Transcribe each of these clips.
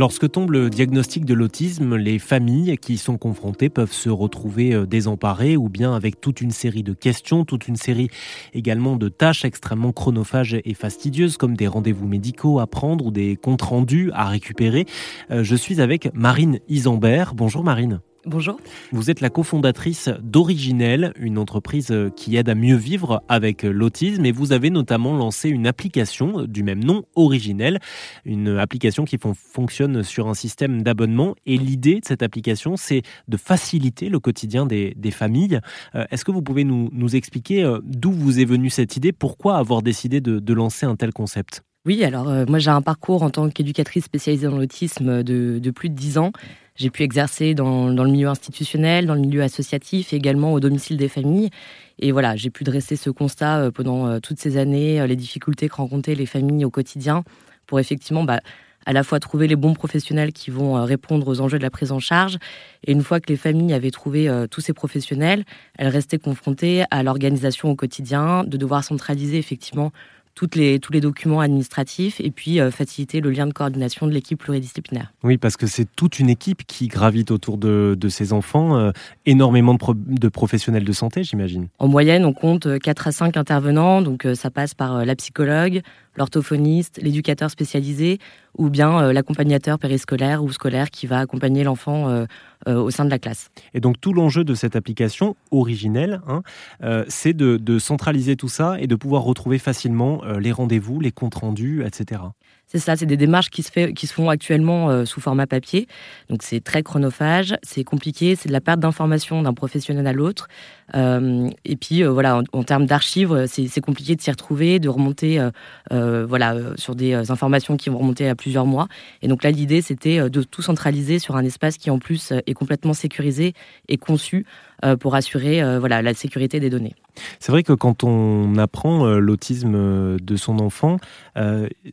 Lorsque tombe le diagnostic de l'autisme, les familles qui y sont confrontées peuvent se retrouver euh, désemparées ou bien avec toute une série de questions, toute une série également de tâches extrêmement chronophages et fastidieuses comme des rendez-vous médicaux à prendre ou des comptes rendus à récupérer. Euh, je suis avec Marine Isambert. Bonjour Marine. Bonjour. Vous êtes la cofondatrice d'Originel, une entreprise qui aide à mieux vivre avec l'autisme et vous avez notamment lancé une application du même nom, Originel, une application qui fonctionne sur un système d'abonnement et l'idée de cette application, c'est de faciliter le quotidien des, familles. Euh, est-ce que vous pouvez nous, expliquer euh, d'où vous est venue cette idée, pourquoi avoir décidé de, lancer un tel concept? Oui, alors euh, moi j'ai un parcours en tant qu'éducatrice spécialisée dans l'autisme de, de, plus de 10 ans. J'ai pu exercer dans, le milieu institutionnel, dans le milieu associatif et également au domicile des familles. Et voilà, j'ai pu dresser ce constat euh, pendant euh, toutes ces années, euh, les difficultés que rencontraient les familles au quotidien, pour effectivement bah, à la fois trouver les bons professionnels qui vont répondre aux enjeux de la prise en charge. Et une fois que les familles avaient trouvé tous ces professionnels, elles restaient confrontées à l'organisation au quotidien, de devoir centraliser effectivement toutes les, tous les documents administratifs et puis euh, faciliter le lien de coordination de l'équipe pluridisciplinaire. Oui, parce que c'est toute une équipe qui gravite autour de, de ces enfants, euh, énormément de, de, professionnels de santé, j'imagine. En moyenne, on compte 4 à 5 intervenants, donc euh, ça passe par la psychologue, l'orthophoniste, l'éducateur spécialisé ou bien euh, l'accompagnateur périscolaire ou scolaire qui va accompagner l'enfant euh, euh, au sein de la classe. Et donc tout l'enjeu de cette application originelle, hein, c'est de, centraliser tout ça et de pouvoir retrouver facilement les rendez-vous, les comptes rendus, etc. C'est ça, c'est des démarches qui se, font actuellement sous format papier. Donc c'est très chronophage, c'est compliqué, c'est de la perte d'informations d'un professionnel à l'autre. et puis voilà, en, en termes d'archives, c'est compliqué de s'y retrouver, de remonter voilà, sur des informations qui vont remonter à plusieurs mois. Et donc là, l'idée, c'était euh, de tout centraliser sur un espace qui, en plus, euh, est complètement sécurisé et conçu euh, pour assurer voilà, la sécurité des données. C'est vrai que quand on apprend l'autisme de son enfant,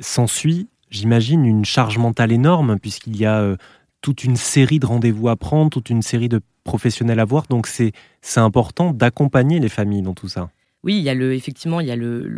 s'ensuit, j'imagine, une charge mentale énorme, puisqu'il y a toute une série de rendez-vous à prendre, toute une série de professionnels à voir. Donc c'est important d'accompagner les familles dans tout ça. Oui, il y a le, effectivement, il y a le,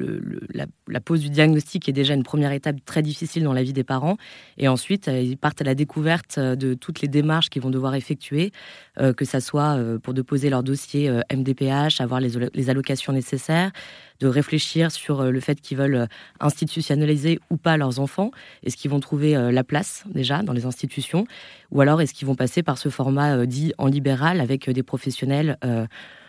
la, pose du diagnostic est déjà une première étape très difficile dans la vie des parents. Et ensuite, euh, ils partent à la découverte euh, de toutes les démarches qu'ils vont devoir effectuer, euh, que ça soit pour déposer leur dossier MDPH, avoir les, allocations nécessaires, de réfléchir sur le fait qu'ils veulent institutionnaliser ou pas leurs enfants. Est-ce qu'ils vont trouver la place déjà dans les institutions? Ou alors est-ce qu'ils vont passer par ce format dit en libéral avec des professionnels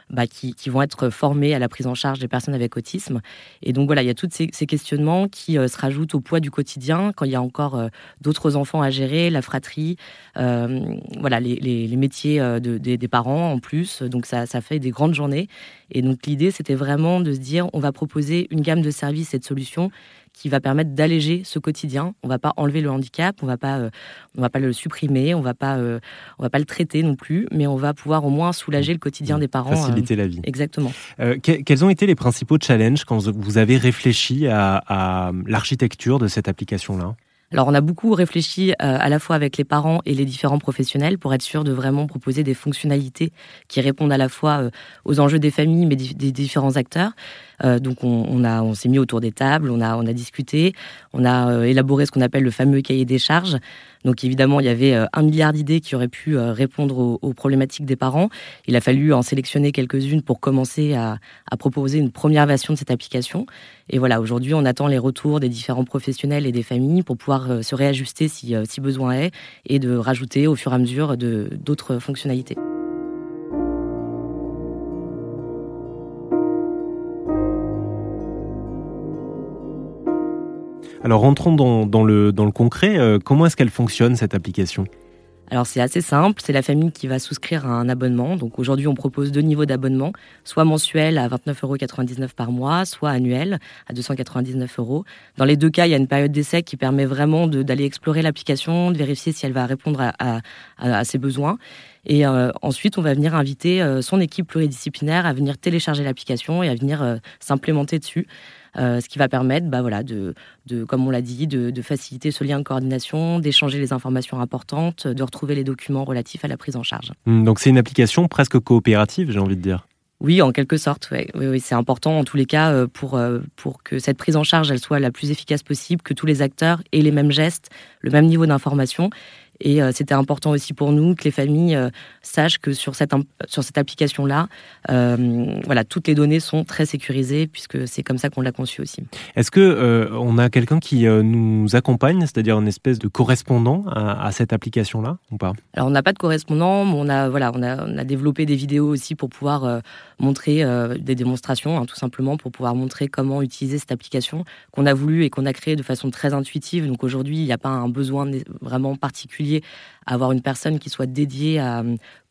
bah, qui, vont être formés à la prise en charge des personnes avec autisme. Et donc voilà, il y a tous ces, questionnements qui euh, se rajoutent au poids du quotidien quand il y a encore euh, d'autres enfants à gérer, la fratrie, euh, voilà, les, métiers des, parents en plus. Donc ça, ça fait des grandes journées. Et donc l'idée, c'était vraiment de se dire, on va proposer une gamme de services et de solutions qui va permettre d'alléger ce quotidien. On va pas enlever le handicap, on va pas, euh, on va pas le supprimer, on va pas, euh, on va pas le traiter non plus, mais on va pouvoir au moins soulager le quotidien mmh. des parents. Faciliter la vie. Exactement. quels ont été les principaux challenges quand vous avez réfléchi à l'architecture de cette application-là? Alors on a beaucoup réfléchi euh, à la fois avec les parents et les différents professionnels pour être sûr de vraiment proposer des fonctionnalités qui répondent à la fois euh, aux enjeux des familles mais des, différents acteurs. Euh, donc on, a, on s'est mis autour des tables, on a, on a discuté, on a élaboré ce qu'on appelle le fameux cahier des charges. Donc évidemment, il y avait un milliard d'idées qui auraient pu répondre aux, problématiques des parents. Il a fallu en sélectionner quelques-unes pour commencer à, à, proposer une première version de cette application. Et voilà, aujourd'hui, on attend les retours des différents professionnels et des familles pour pouvoir euh, se réajuster si, euh, si besoin est et de rajouter au fur et à mesure d'autres fonctionnalités. Alors rentrons dans, le, dans le concret. Euh, comment est-ce qu'elle fonctionne cette application? Alors c'est assez simple, c'est la famille qui va souscrire à un abonnement. Donc aujourd'hui on propose deux niveaux d'abonnement, soit mensuel à 29,99 euros par mois, soit annuel à 299 euros. Dans les deux cas, il y a une période d'essai qui permet vraiment d'aller explorer l'application, de vérifier si elle va répondre à, ses besoins. Et euh, ensuite, on va venir inviter euh, son équipe pluridisciplinaire à venir télécharger l'application et à venir euh, s'implémenter dessus. Euh, ce qui va permettre, bah, voilà, de, de comme on l'a dit, de, de, faciliter ce lien de coordination, d'échanger les informations importantes, de retrouver les documents relatifs à la prise en charge. Hmm, donc c'est une application presque coopérative, j'ai envie de dire. Oui, en quelque sorte. Oui, oui, c'est important en tous les cas pour, pour que cette prise en charge elle soit la plus efficace possible, que tous les acteurs aient les mêmes gestes, le même niveau d'information et euh, c'était important aussi pour nous que les familles euh, sachent que sur cette, sur cette application-là, euh, voilà, toutes les données sont très sécurisées puisque c'est comme ça qu'on l'a conçu aussi. Est-ce que on a quelqu'un qui nous accompagne, c'est-à-dire une espèce de correspondant à, cette application-là ou pas? Alors on n'a pas de correspondant, mais on a voilà, on a, on a développé des vidéos aussi pour pouvoir montrer des démonstrations, hein, tout simplement pour pouvoir montrer comment utiliser cette application qu'on a voulu et qu'on a créée de façon très intuitive. Donc aujourd'hui, il n'y a pas un besoin vraiment particulier avoir une personne qui soit dédiée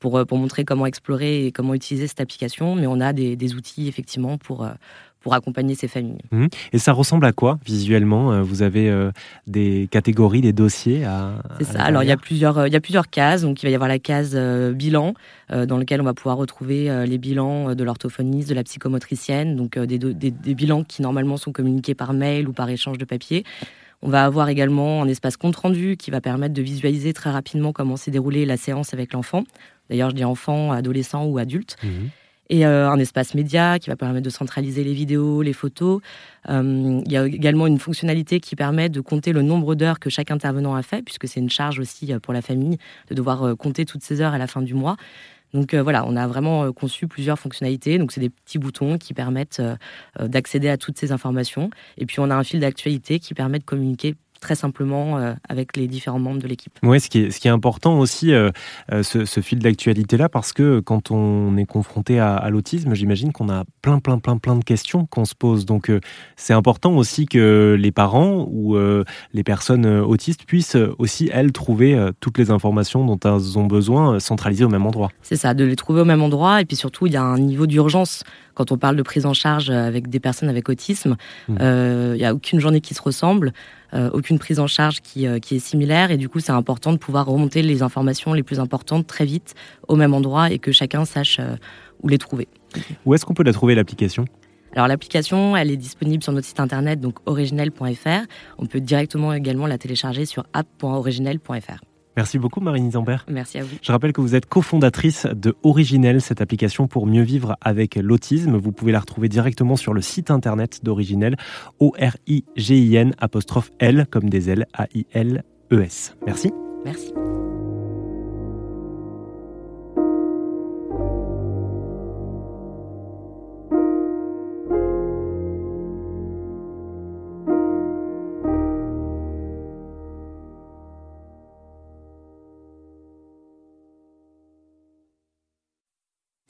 pour, pour montrer comment explorer et comment utiliser cette application, mais on a des, outils effectivement pour, euh, pour accompagner ces familles. Mmh. Et ça ressemble à quoi visuellement euh, Vous avez euh, des catégories, des dossiers à. C'est ça. Alors il y a plusieurs, il y a plusieurs cases. Donc il va y avoir la case bilan, dans lequel on va pouvoir retrouver les bilans de l'orthophoniste, de la psychomotricienne, donc des, des, des bilans qui normalement sont communiqués par mail ou par échange de papier. On va avoir également un espace compte rendu qui va permettre de visualiser très rapidement comment s'est déroulée la séance avec l'enfant. D'ailleurs, je dis enfant, adolescent ou adulte. Mhm. Et euh, un espace média qui va permettre de centraliser les vidéos, les photos. Euh, il y a également une fonctionnalité qui permet de compter le nombre d'heures que chaque intervenant a fait, puisque c'est une charge aussi euh, pour la famille de devoir compter toutes ces heures à la fin du mois. Donc euh, voilà, on a vraiment euh, conçu plusieurs fonctionnalités. Donc c'est des petits boutons qui permettent euh, d'accéder à toutes ces informations. Et puis on a un fil d'actualité qui permet de communiquer très simplement euh, avec les différents membres de l'équipe. Oui, ce qui est, ce qui est important aussi, euh, euh, ce, fil d'actualité-là, parce que quand on est confronté à, l'autisme, j'imagine qu'on a plein, plein, plein, plein de questions qu'on se pose. Donc c'est important aussi que les parents ou les personnes autistes puissent aussi, elles, trouver toutes les informations dont elles ont besoin centralisées au même endroit. C'est ça, de les trouver au même endroit. Et puis surtout, il y a un niveau d'urgence quand on parle de prise en charge avec des personnes avec autisme. Mmh. Il n'y a aucune journée qui se ressemble. Euh, aucune prise en charge euh, qui, est similaire. Et du coup, c'est important de pouvoir remonter les informations les plus importantes très vite au même endroit et que chacun sache euh, où les trouver. Où est-ce qu'on peut la trouver, l'application? Alors l'application, elle est disponible sur notre site internet, donc originel.fr. On peut directement également la télécharger sur app.originel.fr. Merci beaucoup Marine Isambert. Merci à vous. Je rappelle que vous êtes cofondatrice de Originel, cette application pour mieux vivre avec l'autisme. Vous pouvez la retrouver directement sur le site internet d'Originel, O-R-I-G-I-N apostrophe L comme des L, A-I-L-E-S. Merci. Merci.